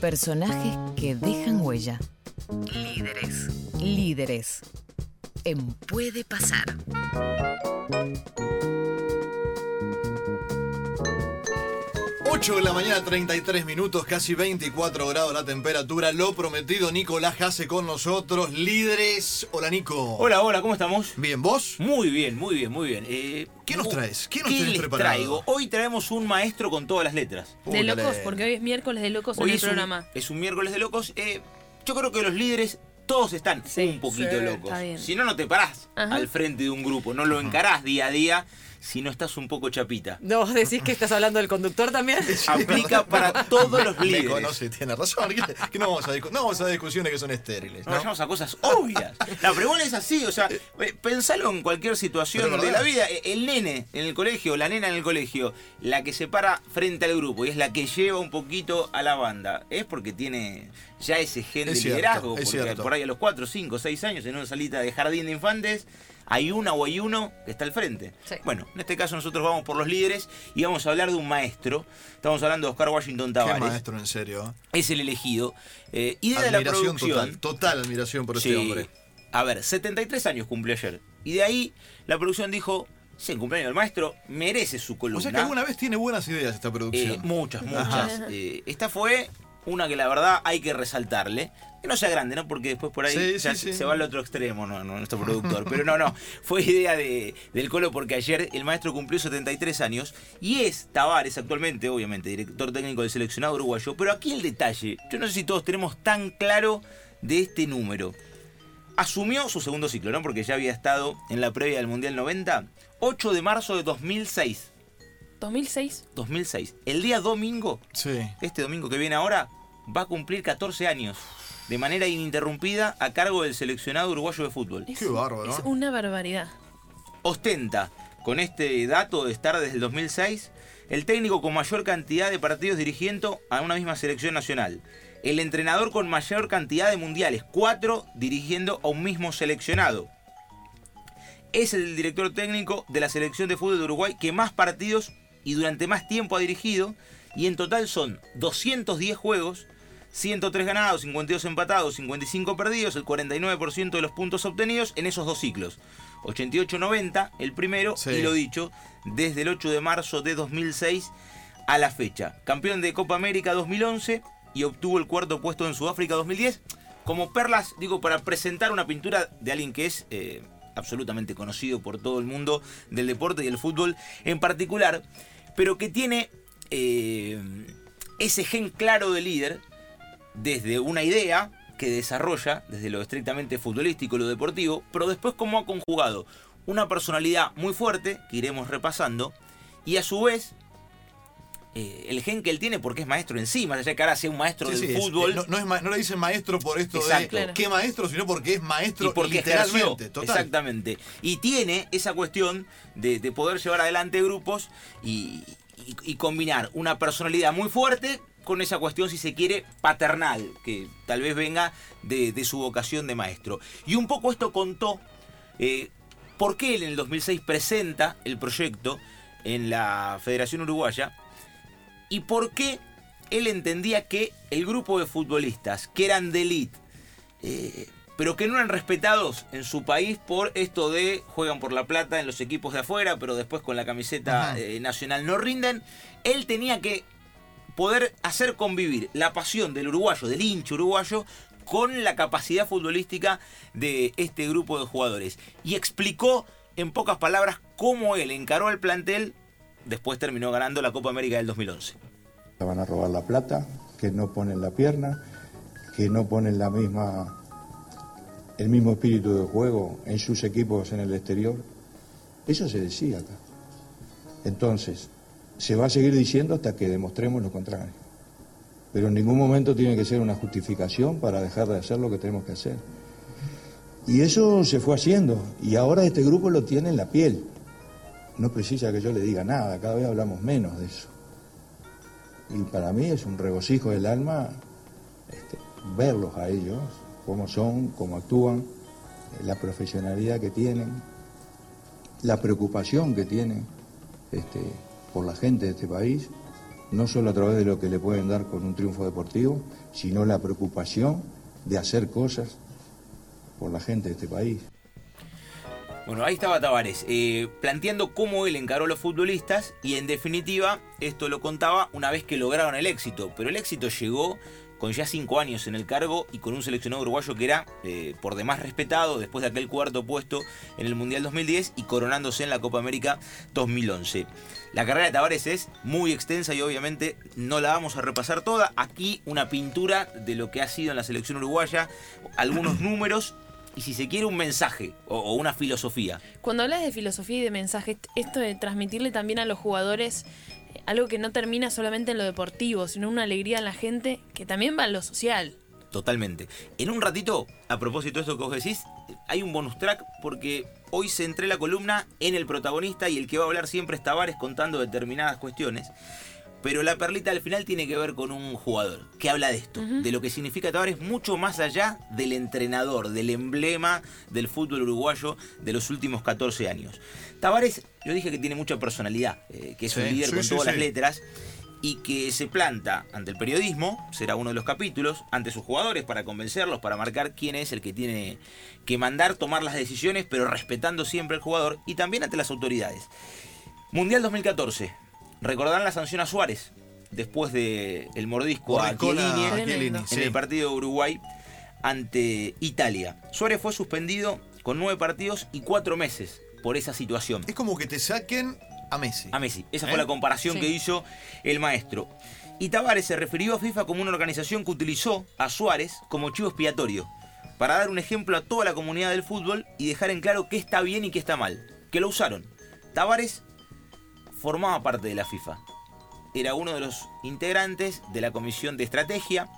Personajes que dejan huella. Líderes. Líderes. En Puede Pasar. 8 de la mañana, 33 minutos, casi 24 grados la temperatura. Lo prometido, Nicolás hace con nosotros. Líderes. Hola, Nico. Hola, hola, ¿cómo estamos? Bien, ¿vos? Muy bien, muy bien, muy bien. Eh, ¿Qué nos traes? ¿Qué nos ¿Qué tenés les preparado? traigo? Hoy traemos un maestro con todas las letras. Uy, De locos, porque hoy es miércoles de locos Hoy en el es un, programa. es un miércoles de locos. Eh, yo creo que los líderes todos están Sí. un poquito Sí, locos. está bien. Si no, no te parás Ajá. al frente de un grupo, no lo encarás día a día si no estás un poco chapita. ¿No vos decís que estás hablando del conductor también? Aplica para todos los Me líderes. conoce, tiene razón. Que, que no, vamos a no vamos a discusiones que son estériles. No ¿no? vayamos a cosas obvias. Pero bueno, es así, o sea, eh, pensalo en cualquier situación de la vida. Eh, El nene en el colegio, la nena en el colegio, la que se para frente al grupo y es la que lleva un poquito a la banda, es porque tiene ya ese gen de Es cierto, liderazgo. porque por ahí a los 4, 5, 6 años en una salita de jardín de infantes. Hay una o hay uno que está al frente. Sí. Bueno, en este caso nosotros vamos por los líderes y vamos a hablar de un maestro. Estamos hablando de Oscar Washington Qué Tavares. maestro, en serio. Es el elegido. Eh, y de la Admiración producción. total. Total admiración por Sí. este hombre. A ver, 73 años cumple ayer. Y de ahí la producción dijo, es el cumpleaños del maestro, merece su columna. O sea que alguna vez tiene buenas ideas esta producción. Eh, muchas, muchas. Eh, esta fue una que la verdad hay que resaltarle. Que no sea grande, ¿no? Porque después por ahí Sí, ya sí, se sí. se va al otro extremo, no, no, nuestro productor. Pero no, no. Fue idea de, del Colo porque ayer el maestro cumplió 73 años y es Tavares actualmente, obviamente, director técnico del seleccionado uruguayo. Pero aquí el detalle, yo no sé si todos tenemos tan claro de este número. Asumió su segundo ciclo, ¿no? Porque ya había estado en la previa del Mundial 90. 8 de marzo de 2006. 2006. 2006. El día domingo Sí. este domingo que viene ahora, va a cumplir 14 años de manera ininterrumpida a cargo del seleccionado uruguayo de fútbol. Es, Qué bárbaro, Es una barbaridad. Ostenta, con este dato de estar desde el 2006, el técnico con mayor cantidad de partidos dirigiendo a una misma selección nacional. El entrenador con mayor cantidad de mundiales, cuatro dirigiendo a un mismo seleccionado. Es el director técnico de la selección de fútbol de Uruguay que más partidos y durante más tiempo ha dirigido. Y en total son 210 juegos, 103 ganados, 52 empatados, 55 perdidos, el 49% de los puntos obtenidos en esos dos ciclos. 88-90 el primero Sí. y lo dicho, desde el 8 de marzo de 2006 a la fecha. Campeón de Copa América 2011 y obtuvo el cuarto puesto en Sudáfrica 2010. Como perlas, digo, para presentar una pintura de alguien que es eh, absolutamente conocido por todo el mundo del deporte y el fútbol en particular, pero que tiene eh, ese gen claro de líder desde una idea que desarrolla, desde lo estrictamente futbolístico, lo deportivo, pero después cómo ha conjugado una personalidad muy fuerte, que iremos repasando, y a su vez eh, el gen que él tiene porque es maestro en sí, de que ahora sea un maestro Sí, del sí, es- fútbol. no, no es ma- no le dicen maestro por esto Exacto. de Claro. qué maestro, sino porque es maestro y porque ejerció. literalmente. Total. Exactamente. Y tiene esa cuestión de, de poder llevar adelante grupos y, y- y combinar una personalidad muy fuerte con esa cuestión, si se quiere, paternal, que tal vez venga de, de su vocación de maestro. Y un poco esto contó eh, por qué él en el 2006 presenta el proyecto en la Federación Uruguaya y por qué él entendía que el grupo de futbolistas que eran de elite, eh, pero que no eran respetados en su país por esto de juegan por la plata en los equipos de afuera, pero después con la camiseta eh, nacional no rinden, él tenía que poder hacer convivir la pasión del uruguayo, del hincha uruguayo, con la capacidad futbolística de este grupo de jugadores. Y explicó en pocas palabras cómo él encaró al plantel, después terminó ganando la Copa América del 2011. van a robar la plata, que no ponen la pierna, que no ponen la misma, el mismo espíritu de juego en sus equipos en el exterior. Eso se decía acá. Entonces, se va a seguir diciendo hasta que demostremos lo contrario. Pero en ningún momento tiene que ser una justificación para dejar de hacer lo que tenemos que hacer. Y eso se fue haciendo, y ahora este grupo lo tiene en la piel. No precisa que yo le diga nada, cada vez hablamos menos de eso. Y para mí es un regocijo del alma este, verlos a ellos, cómo son, cómo actúan, eh, la profesionalidad que tienen, la preocupación que tienen este, por la gente de este país. no solo a través de lo que le pueden dar con un triunfo deportivo, sino la preocupación de hacer cosas por la gente de este país. Bueno, ahí estaba Tavares, eh, planteando cómo él encaró a los futbolistas y en definitiva esto lo contaba una vez que lograron el éxito, pero el éxito llegó con ya cinco años en el cargo y con un seleccionado uruguayo que era eh, por demás respetado después de aquel cuarto puesto en el Mundial 2010 y coronándose en la Copa América 2011. La carrera de Tavares es muy extensa y obviamente no la vamos a repasar toda. Aquí una pintura de lo que ha sido en la selección uruguaya, algunos números y si se quiere un mensaje o, una filosofía. Cuando hablas de filosofía y de mensaje, esto de transmitirle también a los jugadores algo que no termina solamente en lo deportivo, sino una alegría en la gente que también va en lo social. Totalmente. En un ratito, a propósito de esto que vos decís, hay un bonus track porque hoy centré la columna en el protagonista y el que va a hablar siempre es Tavares contando determinadas cuestiones. Pero la perlita al final tiene que ver con un jugador que habla de esto, de lo que significa Tavares mucho más allá del entrenador, del emblema del fútbol uruguayo de los últimos 14 años. Tavares, yo dije que tiene mucha personalidad, eh, que es un líder sí, con sí, todas las letras y que se planta ante el periodismo, será uno de los capítulos, ante sus jugadores para convencerlos, para marcar quién es el que tiene que mandar, tomar las decisiones, pero respetando siempre al jugador y también ante las autoridades. Mundial 2014. Recordarán la sanción a Suárez después de el mordisco a Chiellini a Tremendo. Chiellini, en sí. el partido de Uruguay ante Italia. Suárez fue suspendido con nueve partidos y cuatro meses por esa situación. Es como que te saquen a Messi. A Messi. Esa ¿Eh? fue la comparación Sí. que hizo el maestro. Y Tavares se refirió a FIFA como una organización que utilizó a Suárez como chivo expiatorio, para dar un ejemplo a toda la comunidad del fútbol y dejar en claro qué está bien y qué está mal. Que lo usaron. Tavares formaba parte de la FIFA. Era uno de los integrantes de la comisión de estrategia.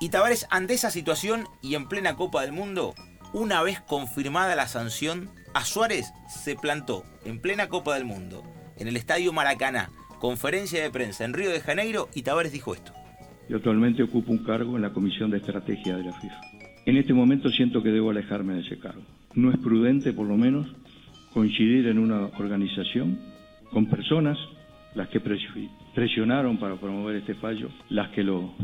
Y Tavares, ante esa situación y en plena Copa del Mundo, una vez confirmada la sanción, a Suárez se plantó en plena Copa del Mundo, en el Estadio Maracaná, conferencia de prensa en Río de Janeiro, y Tavares dijo esto. Yo actualmente ocupo un cargo en la Comisión de Estrategia de la FIFA. En este momento siento que debo alejarme de ese cargo. No es prudente, por lo menos, coincidir en una organización con personas, las que pres- presionaron para promover este fallo, las que lo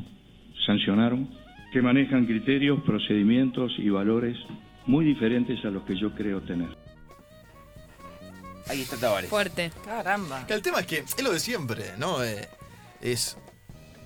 sancionaron, que manejan criterios, procedimientos y valores muy diferentes a los que yo creo tener. Ahí está Tavares. Fuerte. Caramba. El tema es que es lo de siempre, ¿no? Eh, es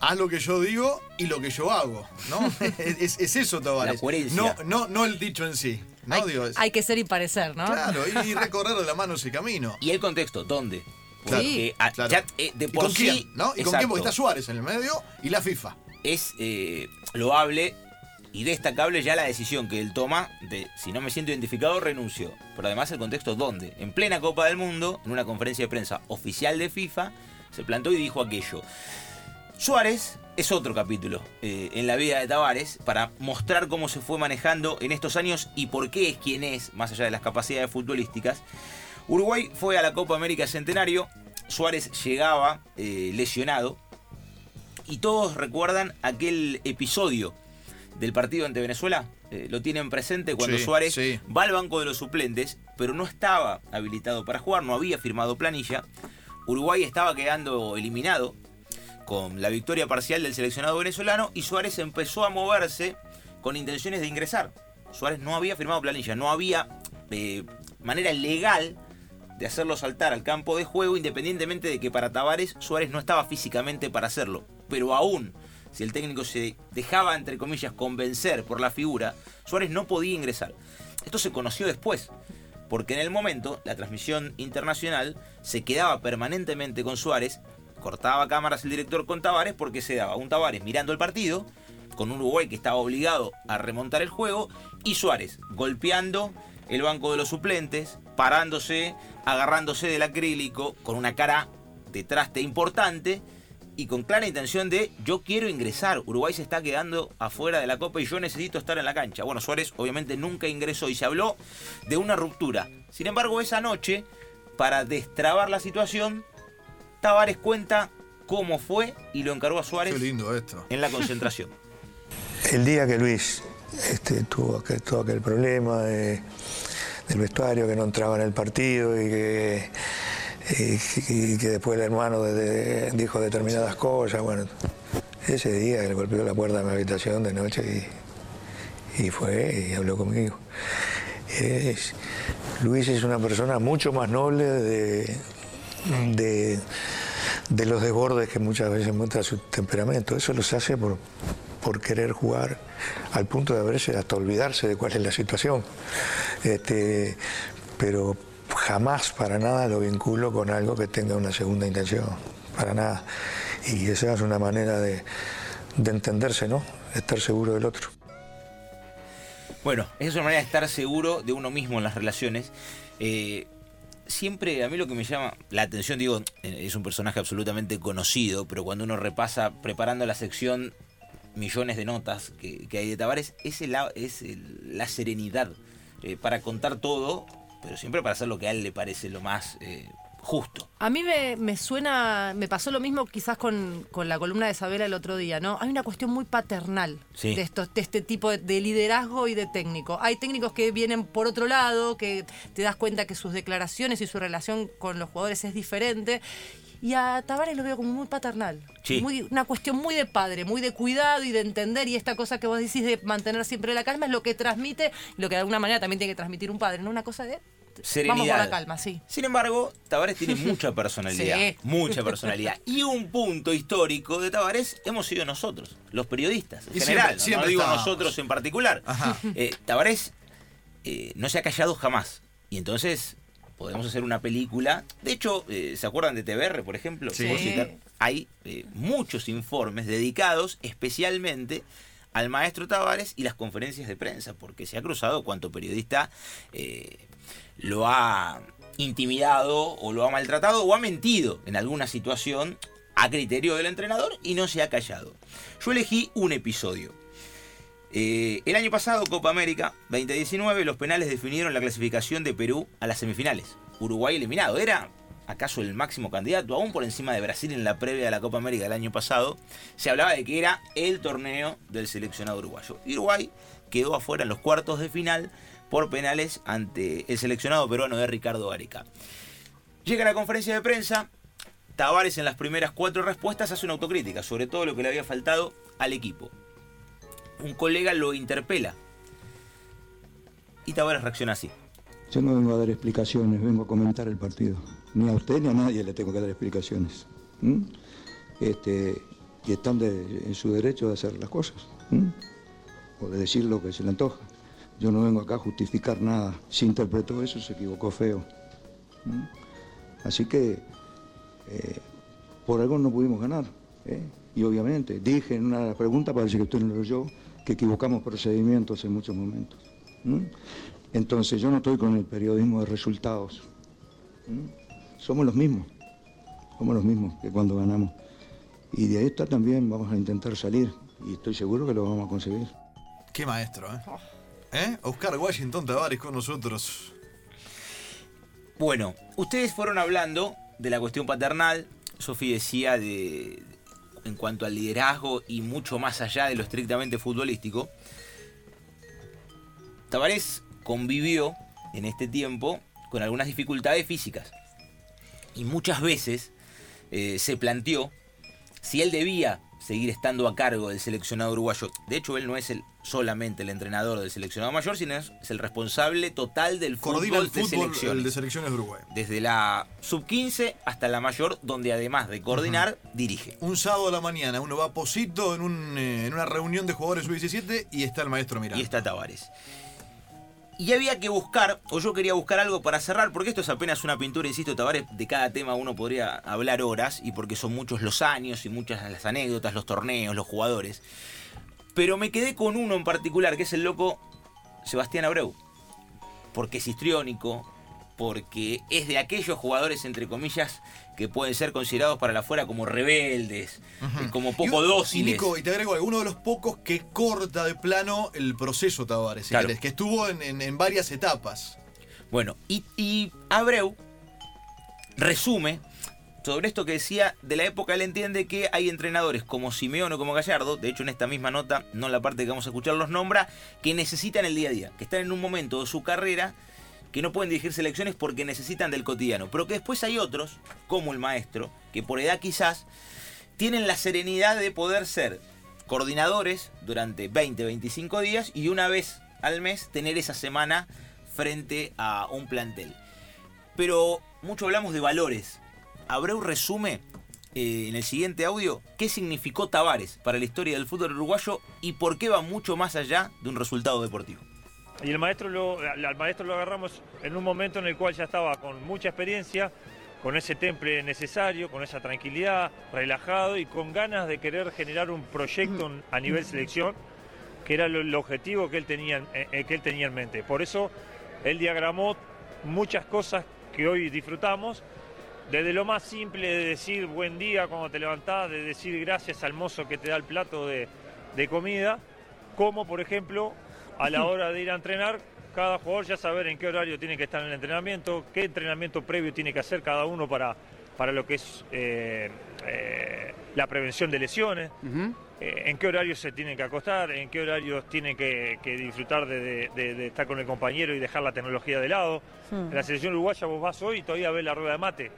haz lo que yo digo y lo que yo hago, ¿no? es eso, Tavares. La coherencia. No, no, no el dicho en sí. ¿No? Hay, Digo, es- hay que ser y parecer, ¿no? Claro, y, y recorrer de la mano ese camino. Y el contexto, ¿dónde? Claro, ah, claro. ya, eh, de ¿Y por con sí, quién? ¿No? ¿Y con quién? Porque está Suárez en el medio y la FIFA. es eh, loable y destacable ya la decisión que él toma de si no me siento identificado renuncio. Pero además el contexto dónde? En plena Copa del Mundo, en una conferencia de prensa oficial de FIFA, se plantó y dijo aquello. Suárez es otro capítulo eh, en la vida de Tavares para mostrar cómo se fue manejando en estos años y por qué es quien es, más allá de las capacidades futbolísticas. Uruguay fue a la Copa América Centenario, Suárez llegaba eh, lesionado y todos recuerdan aquel episodio del partido ante Venezuela. Eh, lo tienen presente cuando Sí, Suárez sí. va al banco de los suplentes, pero no estaba habilitado para jugar, no había firmado planilla. Uruguay estaba quedando eliminado con la victoria parcial del seleccionado venezolano y Suárez empezó a moverse con intenciones de ingresar. Suárez no había firmado planilla, no había eh, manera legal de hacerlo saltar al campo de juego, independientemente de que para Tavares Suárez no estaba físicamente para hacerlo. Pero aún, si el técnico se dejaba, entre comillas, convencer por la figura, Suárez no podía ingresar. Esto se conoció después, porque en el momento la transmisión internacional se quedaba permanentemente con Suárez, cortaba cámaras el director con Tavares porque se daba un Tavares mirando el partido, con un Uruguay que estaba obligado a remontar el juego, y Suárez golpeando el banco de los suplentes, parándose, agarrándose del acrílico, con una cara de traste importante y con clara intención de yo quiero ingresar, Uruguay se está quedando afuera de la Copa y yo necesito estar en la cancha. Bueno, Suárez obviamente nunca ingresó y se habló de una ruptura. Sin embargo, esa noche, para destrabar la situación, Tavares cuenta cómo fue y lo encargó a Suárez Qué lindo esto. en la concentración. El día que Luis este, tuvo aquel- todo aquel problema de- del vestuario, que no entraba en el partido y que y, y que después el hermano de- de- dijo determinadas cosas. Bueno, ese día le golpeó la puerta de mi habitación de noche y, y fue y habló conmigo. Es- Luis es una persona mucho más noble de, de, de los desbordes que muchas veces muestra su temperamento. Eso los hace por, por querer jugar al punto de haberse hasta olvidarse de cuál es la situación. Este, pero jamás para nada lo vinculo con algo que tenga una segunda intención, para nada. Y esa es una manera de, de entenderse, ¿no? Estar seguro del otro. Bueno, esa es una manera de estar seguro de uno mismo en las relaciones. Eh, siempre a mí lo que me llama la atención, digo, eh, es un personaje absolutamente conocido, pero cuando uno repasa preparando la sección millones de notas que, que hay de Tavares, es, el, es la serenidad eh, para contar todo, pero siempre para hacer lo que a él le parece lo más eh, justo. A mí me, me suena, me pasó lo mismo quizás con, con la columna de Isabela el otro día, ¿no? Hay una cuestión muy paternal Sí. de, estos, de este tipo de, de liderazgo y de técnico. Hay técnicos que vienen por otro lado, que te das cuenta que sus declaraciones y su relación con los jugadores es diferente. Y a Tavares lo veo como muy paternal. Sí. Muy, una cuestión muy de padre, muy de cuidado y de entender. Y esta cosa que vos decís de mantener siempre la calma es lo que transmite, lo que de alguna manera también tiene que transmitir un padre, ¿no? Una cosa de. Serenidad. Vamos con la calma, sí. Sin embargo, Tavares tiene mucha personalidad. Sí. Mucha personalidad. Y un punto histórico de Tavares hemos sido nosotros, los periodistas en Y general. siempre- no- siempre no digo estábamos. nosotros en particular. Eh, Tavares eh, no se ha callado jamás. Y entonces podemos hacer una película. De hecho, eh, ¿se acuerdan de TBR, por ejemplo? Sí. Citar. Hay eh, muchos informes dedicados especialmente al maestro Tavares y las conferencias de prensa, porque se ha cruzado cuanto periodista eh, lo ha intimidado o lo ha maltratado o ha mentido en alguna situación a criterio del entrenador y no se ha callado. Yo elegí un episodio. Eh, el año pasado, Copa América 2019, los penales definieron la clasificación de Perú a las semifinales. Uruguay eliminado. ¿Era acaso el máximo candidato? Aún por encima de Brasil en la previa de la Copa América del año pasado. Se hablaba de que era el torneo del seleccionado uruguayo. Uruguay quedó afuera en los cuartos de final por penales ante el seleccionado peruano de Ricardo Gareca. Llega la conferencia de prensa. Tavares en las primeras cuatro respuestas hace una autocrítica sobre todo lo que le había faltado al equipo un colega lo interpela. Y Tavares reacciona así. Yo no vengo a dar explicaciones, vengo a comentar el partido. Ni a usted ni a nadie le tengo que dar explicaciones. Este, y están en su derecho de hacer las cosas. O de decir lo que se le antoja. Yo no vengo acá a justificar nada. Si interpretó eso, se equivocó feo. ¿m? Así que eh, por algo no pudimos ganar. ¿eh? Y obviamente, dije en una pregunta, parece que usted no lo oyó, que equivocamos procedimientos en muchos momentos. ¿m? Entonces yo no estoy con el periodismo de resultados. ¿m? Somos los mismos, somos los mismos que cuando ganamos. Y de esta también vamos a intentar salir y estoy seguro que lo vamos a conseguir. Qué maestro, ¿eh? ¿Eh? Oscar Washington Tavares con nosotros. Bueno, ustedes fueron hablando de la cuestión paternal. Sofi decía de en cuanto al liderazgo y mucho más allá de lo estrictamente futbolístico. Tavares convivió en este tiempo con algunas dificultades físicas. Y muchas veces eh, se planteó si él debía seguir estando a cargo del seleccionado uruguayo. De hecho, él no es el, solamente el entrenador del seleccionado mayor, sino es, es el responsable total del fútbol, el de selecciones. el de selecciones de Uruguay. Desde la sub-15 hasta la mayor, donde además de coordinar, dirige. Un sábado a la mañana uno va a Posito en, un, eh, en una reunión de jugadores sub-17 y está el maestro mirando. Y está Tavares. Y había que buscar, o yo quería buscar algo para cerrar, porque esto es apenas una pintura, insisto, Tavares, de cada tema uno podría hablar horas, y porque son muchos los años y muchas las anécdotas, los torneos, los jugadores. Pero me quedé con uno en particular, que es el loco Sebastián Abreu. Porque es histriónico, porque es de aquellos jugadores, entre comillas, que pueden ser considerados para la fuera como rebeldes, como Y poco un- dóciles. Y Nico, y te agrego algo, uno de los pocos que corta de plano el proceso Tavares, si Claro. querés, que estuvo en, en- en varias etapas. Bueno, y, y Abreu resume sobre esto que decía de la época, él entiende que hay entrenadores como Simeone o como Gallardo, de hecho en esta misma nota, no en la parte que vamos a escuchar los nombra, que necesitan el día a día, que están en un momento de su carrera que no pueden dirigir selecciones porque necesitan del cotidiano, pero que después hay otros, como el maestro, que por edad quizás tienen la serenidad de poder ser coordinadores durante 20, 25 días y una vez al mes tener esa semana frente a un plantel. Pero mucho hablamos de valores. Abreu resume eh, en el siguiente audio qué significó Tavares para la historia del fútbol uruguayo y por qué va mucho más allá de un resultado deportivo. Y el maestro lo, al maestro lo agarramos en un momento en el cual ya estaba con mucha experiencia, con ese temple necesario, con esa tranquilidad, relajado y con ganas de querer generar un proyecto a nivel selección, que era el objetivo que él, tenía, en- eh, que él tenía en mente. Por eso él diagramó muchas cosas que hoy disfrutamos, desde lo más simple de decir buen día cuando te levantás, de decir gracias al mozo que te da el plato de, de comida, como por ejemplo a la hora de ir a entrenar, cada jugador ya saber en qué horario tiene que estar en el entrenamiento, qué entrenamiento previo tiene que hacer cada uno para, para lo que es eh, eh, la prevención de lesiones, eh, en qué horario se tiene que acostar, en qué horarios tiene que, que disfrutar de, de- de- de estar con el compañero y dejar la tecnología de lado. En la selección uruguaya vos vas hoy y todavía ves la rueda de mate,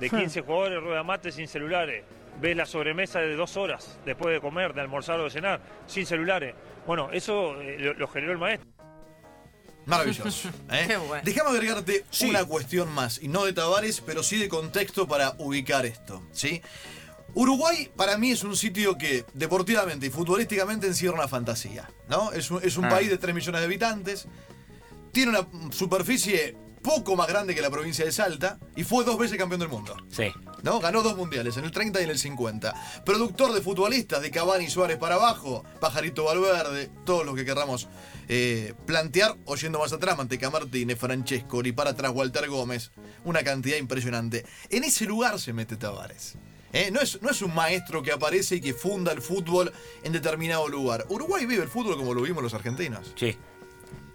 de 15 jugadores, rueda de mate sin celulares. Ves la sobremesa de dos horas después de comer, de almorzar o de cenar, sin celulares. Bueno, eso eh, lo, lo generó el maestro. Maravilloso. ¿eh? Qué bueno. Déjame agregarte Sí. una cuestión más, y no de Tavares, pero sí de contexto para ubicar esto. ¿sí? Uruguay para mí es un sitio que deportivamente y futbolísticamente encierra una fantasía. ¿no? Es un, es un Ah. país de 3 millones de habitantes, tiene una superficie poco más grande que la provincia de Salta y fue dos veces campeón del mundo. Sí. ¿no? Ganó dos mundiales, en el 30 y en el 50. Productor de futbolistas, de Cavani Suárez para abajo, Pajarito Valverde, todos los que querramos eh, plantear, o yendo más atrás, Manteca Martínez, Francesco, y para atrás Walter Gómez, una cantidad impresionante. En ese lugar se mete Tavares. ¿eh? No, es, no es un maestro que aparece y que funda el fútbol en determinado lugar. Uruguay vive el fútbol como lo vimos los argentinos. Sí.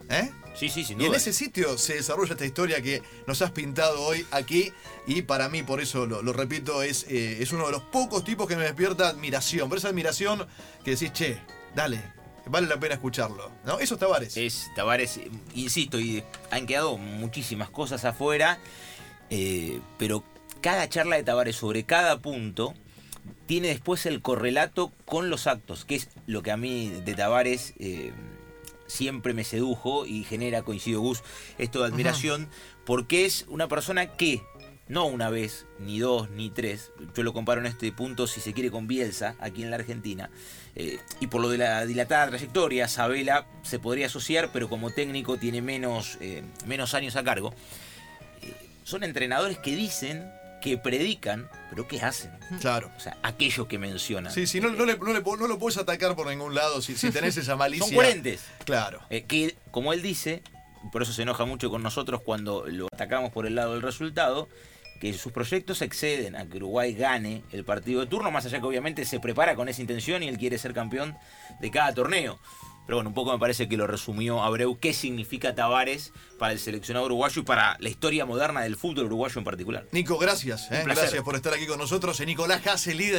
¿Eh? Sí, sí, sin Y en duda. ese sitio se desarrolla esta historia que nos has pintado hoy aquí y para mí, por eso lo, lo repito, es, eh, es uno de los pocos tipos que me despierta admiración. Pero esa admiración que decís, che, dale, vale la pena escucharlo. ¿No? Eso es Tavares. Es Tavares, insisto, y han quedado muchísimas cosas afuera, eh, pero cada charla de Tavares sobre cada punto tiene después el correlato con los actos, que es lo que a mí de Tavares eh, siempre me sedujo y genera, coincido Gus, esto de admiración, porque es una persona que no una vez, ni dos, ni tres, yo lo comparo en este punto, si se quiere, con Bielsa, aquí en la Argentina, eh, y por lo de la dilatada trayectoria, Sabela se podría asociar, pero como técnico tiene menos, eh, menos años a cargo. Eh, son entrenadores que dicen, que predican, pero ¿qué hacen? Claro. O sea, aquello que mencionan. Sí, sí, no, no le, no le po- no lo puedes atacar por ningún lado si, si tenés esa malicia. Son coherentes. Claro. Eh, que, como él dice, por eso se enoja mucho con nosotros cuando lo atacamos por el lado del resultado, que sus proyectos exceden a que Uruguay gane el partido de turno, más allá que obviamente se prepara con esa intención y él quiere ser campeón de cada torneo. Pero bueno, un poco me parece que lo resumió Abreu qué significa Tavares para el seleccionado uruguayo y para la historia moderna del fútbol uruguayo en particular. Nico, gracias. ¿eh? Gracias por estar aquí con nosotros. Eh, Nicolás Hasse, líder